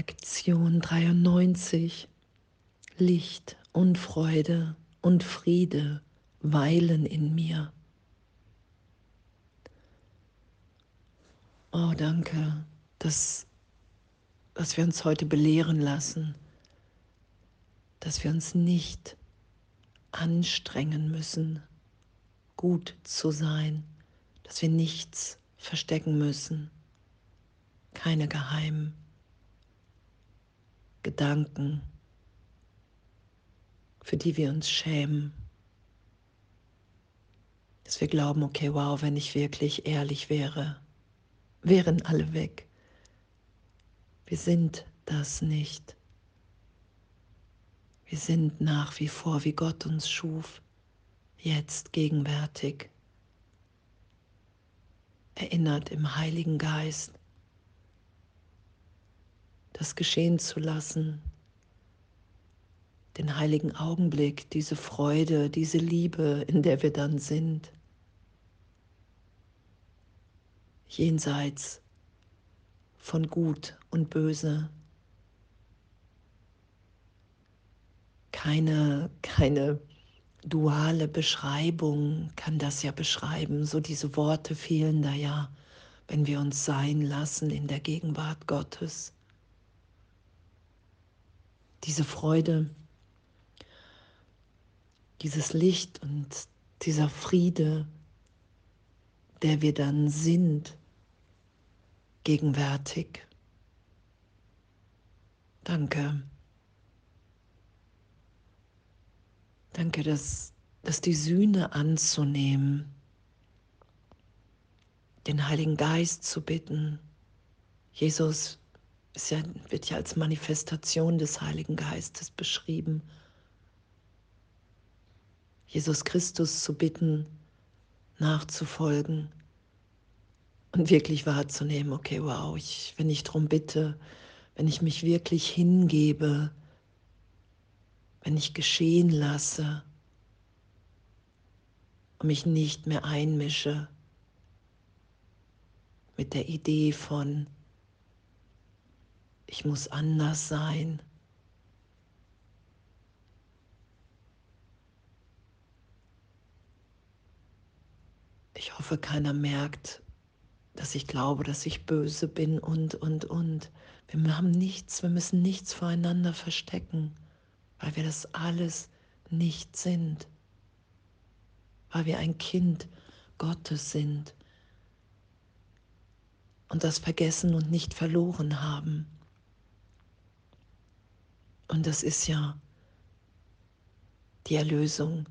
Lektion 93. Licht und Freude und Friede weilen in mir. Oh, danke, dass, dass wir uns heute belehren lassen, dass wir uns nicht anstrengen müssen, gut zu sein, dass wir nichts verstecken müssen, keine geheimen Gedanken, für die wir uns schämen. Dass wir glauben, okay, wow, wenn ich wirklich ehrlich wäre, wären alle weg. Wir sind das nicht. Wir sind nach wie vor, wie Gott uns schuf, jetzt gegenwärtig, erinnert im Heiligen Geist das geschehen zu lassen, den heiligen Augenblick, diese Freude, diese Liebe, in der wir dann sind, jenseits von Gut und Böse. Keine, keine duale Beschreibung kann das ja beschreiben. So diese Worte fehlen da ja, wenn wir uns sein lassen in der Gegenwart Gottes diese Freude, dieses Licht und dieser Friede, der wir dann sind, gegenwärtig. Danke. Danke, dass, dass die Sühne anzunehmen, den Heiligen Geist zu bitten. Jesus, es wird ja als Manifestation des Heiligen Geistes beschrieben. Jesus Christus zu bitten, nachzufolgen und wirklich wahrzunehmen, okay, wow, ich, wenn ich darum bitte, wenn ich mich wirklich hingebe, wenn ich geschehen lasse und mich nicht mehr einmische mit der Idee von, ich muss anders sein. Ich hoffe, keiner merkt, dass ich glaube, dass ich böse bin und, und, und. Wir haben nichts, wir müssen nichts voreinander verstecken, weil wir das alles nicht sind, weil wir ein Kind Gottes sind und das vergessen und nicht verloren haben. Und das ist ja die Erlösung,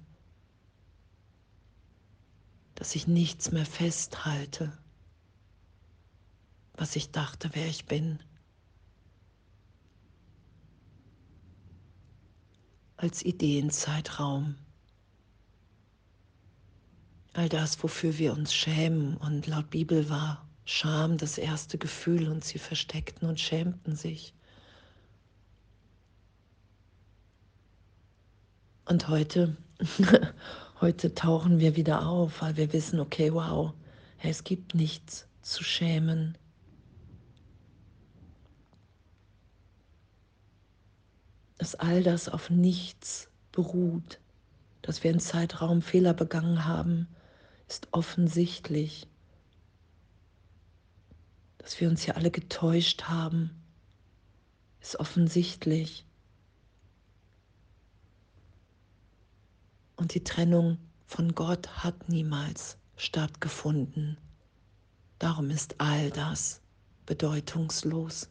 dass ich nichts mehr festhalte, was ich dachte, wer ich bin. Als Ideenzeitraum. All das, wofür wir uns schämen. Und laut Bibel war Scham das erste Gefühl und sie versteckten und schämten sich. Und heute, heute tauchen wir wieder auf, weil wir wissen, okay, wow, es gibt nichts zu schämen. Dass all das auf nichts beruht, dass wir in Zeitraum Fehler begangen haben, ist offensichtlich. Dass wir uns hier alle getäuscht haben, ist offensichtlich. Und die Trennung von Gott hat niemals stattgefunden. Darum ist all das bedeutungslos.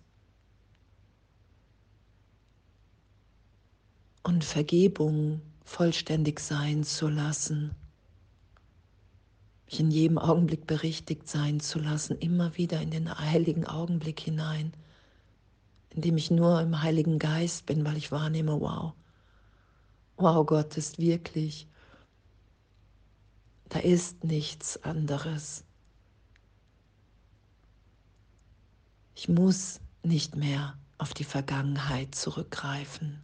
Und Vergebung vollständig sein zu lassen, mich in jedem Augenblick berichtigt sein zu lassen, immer wieder in den heiligen Augenblick hinein, in dem ich nur im Heiligen Geist bin, weil ich wahrnehme, wow, wow, Gott ist wirklich, da ist nichts anderes. Ich muss nicht mehr auf die Vergangenheit zurückgreifen.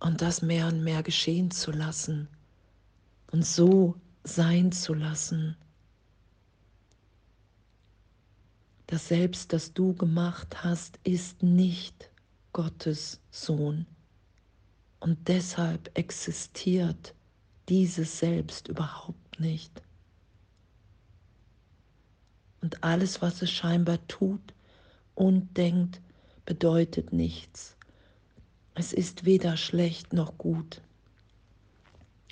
Und das mehr und mehr geschehen zu lassen und so sein zu lassen. das Selbst, das du gemacht hast, ist nicht Gottes Sohn. Und deshalb existiert dieses Selbst überhaupt nicht. Und alles, was es scheinbar tut und denkt, bedeutet nichts. Es ist weder schlecht noch gut.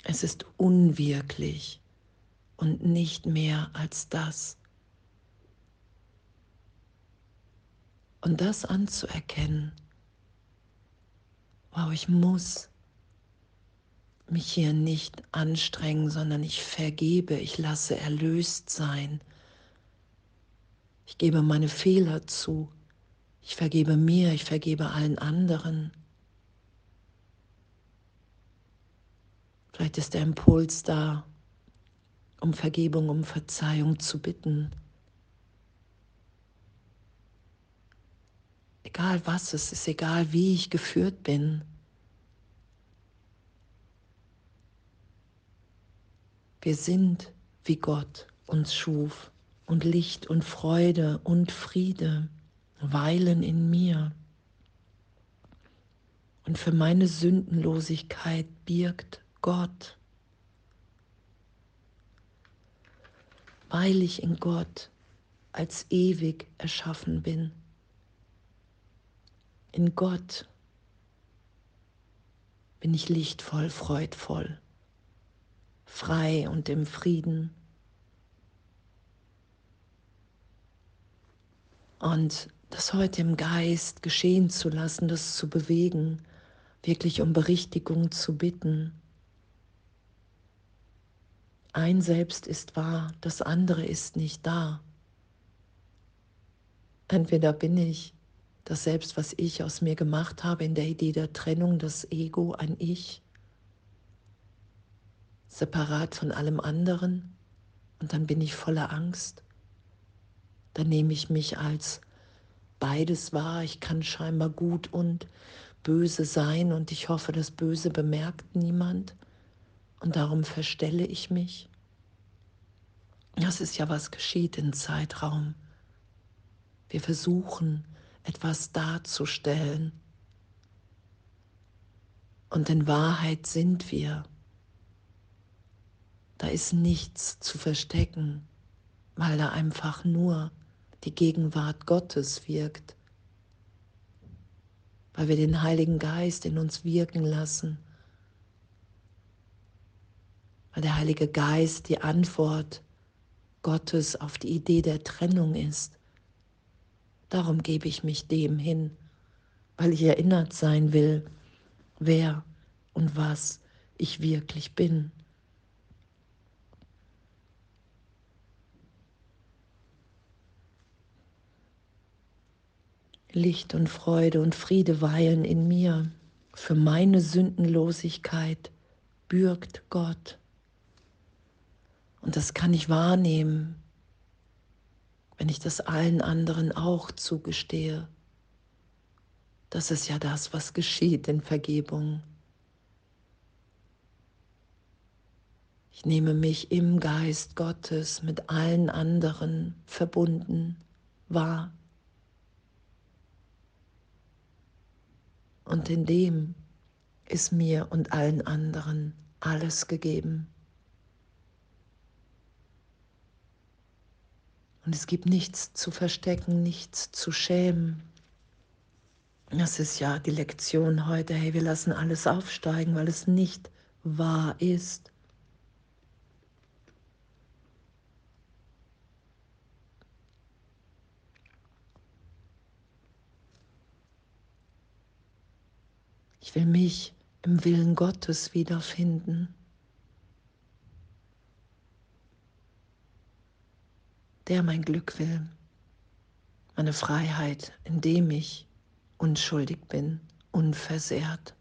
Es ist unwirklich und nicht mehr als das. Und das anzuerkennen, wow, ich muss mich hier nicht anstrengen, sondern ich vergebe, ich lasse erlöst sein. Ich gebe meine Fehler zu. Ich vergebe mir, ich vergebe allen anderen. Vielleicht ist der Impuls da, um Vergebung, um Verzeihung zu bitten. Egal was es ist, egal wie ich geführt bin. Wir sind, wie Gott uns schuf, und Licht und Freude und Friede weilen in mir. Und für meine Sündenlosigkeit birgt Gott, weil ich in Gott als ewig erschaffen bin. In Gott bin ich lichtvoll, freudvoll frei und im Frieden. Und das heute im Geist geschehen zu lassen, das zu bewegen, wirklich um Berichtigung zu bitten. Ein Selbst ist wahr, das andere ist nicht da. Entweder bin ich das Selbst, was ich aus mir gemacht habe, in der Idee der Trennung, das Ego, ein Ich, separat von allem anderen und dann bin ich voller Angst. Dann nehme ich mich als beides wahr. Ich kann scheinbar gut und böse sein und ich hoffe, das Böse bemerkt niemand und darum verstelle ich mich. Das ist ja, was geschieht im Zeitraum. Wir versuchen, etwas darzustellen. Und in Wahrheit sind wir da ist nichts zu verstecken, weil da einfach nur die Gegenwart Gottes wirkt, weil wir den Heiligen Geist in uns wirken lassen, weil der Heilige Geist die Antwort Gottes auf die Idee der Trennung ist. Darum gebe ich mich dem hin, weil ich erinnert sein will, wer und was ich wirklich bin. Licht und Freude und Friede weilen in mir. Für meine Sündenlosigkeit bürgt Gott. Und das kann ich wahrnehmen, wenn ich das allen anderen auch zugestehe. Das ist ja das, was geschieht in Vergebung. Ich nehme mich im Geist Gottes mit allen anderen verbunden wahr. Und in dem ist mir und allen anderen alles gegeben. Und es gibt nichts zu verstecken, nichts zu schämen. Das ist ja die Lektion heute. Hey, wir lassen alles aufsteigen, weil es nicht wahr ist. Ich will mich im Willen Gottes wiederfinden. Der mein Glück will, meine Freiheit, indem ich unschuldig bin, unversehrt,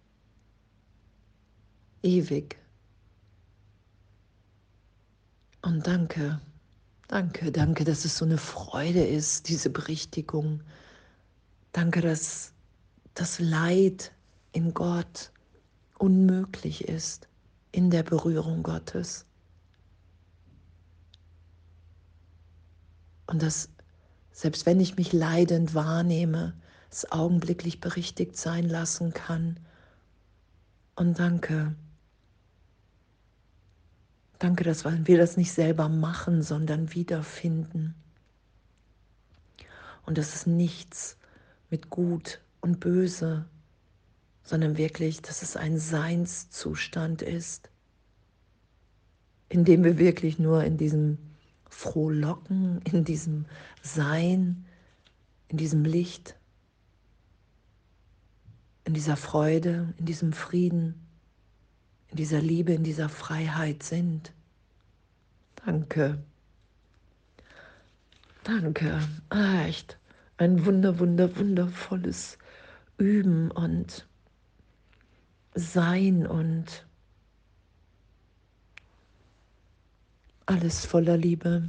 ewig. Und danke, danke, danke, dass es so eine Freude ist, diese Berichtigung. Danke, dass das Leid in Gott unmöglich ist, in der Berührung Gottes. Und dass selbst wenn ich mich leidend wahrnehme, es augenblicklich berichtigt sein lassen kann. Und danke. Danke, dass wir das nicht selber machen, sondern wiederfinden. Und dass es nichts mit Gut und Böse, sondern wirklich, dass es ein Seinszustand ist, in dem wir wirklich nur in diesem Frohlocken, in diesem Sein, in diesem Licht, in dieser Freude, in diesem Frieden, in dieser Liebe, in dieser Freiheit sind. Danke. Danke. Ah, echt. Ein wunder, wunder, wundervolles Üben und Sein und alles voller Liebe.